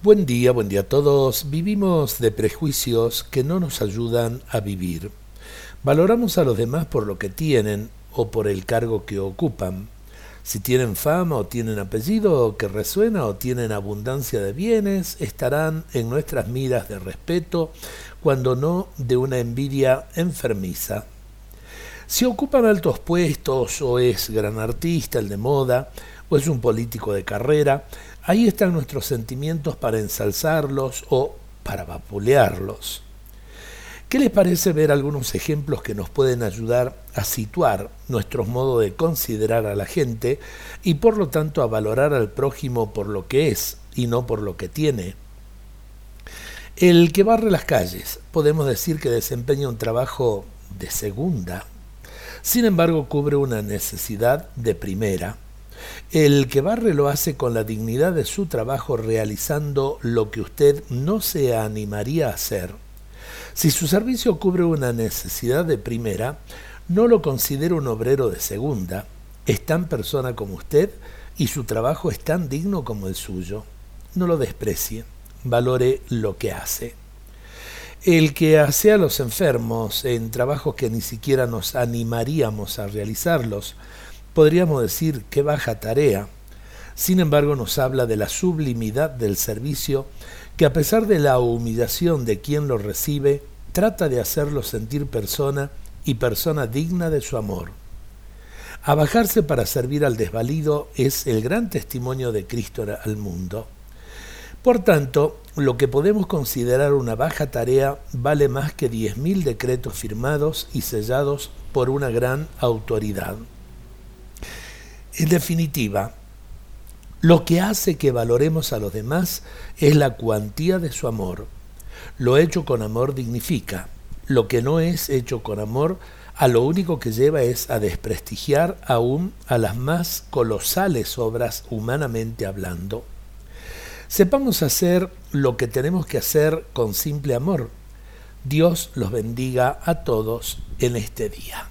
Buen día, buen día a todos. Vivimos de prejuicios que no nos ayudan a vivir. Valoramos a los demás por lo que tienen o por el cargo que ocupan. Si tienen fama o tienen apellido que resuena o tienen abundancia de bienes, estarán en nuestras miras de respeto, cuando no de una envidia enfermiza. Si ocupan altos puestos o es gran artista, el de moda, o es un político de carrera, ahí están nuestros sentimientos para ensalzarlos o para vapulearlos. ¿Qué les parece ver algunos ejemplos que nos pueden ayudar a situar nuestro modo de considerar a la gente y por lo tanto a valorar al prójimo por lo que es y no por lo que tiene? El que barre las calles, podemos decir que desempeña un trabajo de segunda, sin embargo cubre una necesidad de primera el que barre lo hace con la dignidad de su trabajo realizando lo que usted no se animaría a hacer. Si su servicio cubre una necesidad de primera, no lo considera un obrero de segunda, es tan persona como usted y su trabajo es tan digno como el suyo. No lo desprecie, valore lo que hace. El que hace a los enfermos en trabajos que ni siquiera nos animaríamos a realizarlos, podríamos decir qué baja tarea. Sin embargo, nos habla de la sublimidad del servicio que a pesar de la humillación de quien lo recibe, trata de hacerlo sentir persona y persona digna de su amor. Abajarse para servir al desvalido es el gran testimonio de Cristo al mundo. Por tanto, lo que podemos considerar una baja tarea vale más que diez mil decretos firmados y sellados por una gran autoridad. En definitiva, lo que hace que valoremos a los demás es la cuantía de su amor. Lo hecho con amor dignifica. Lo que no es hecho con amor, a lo único que lleva es a desprestigiar aún a las más colosales obras humanamente hablando. Sepamos hacer lo que tenemos que hacer con simple amor. Dios los bendiga a todos en este día.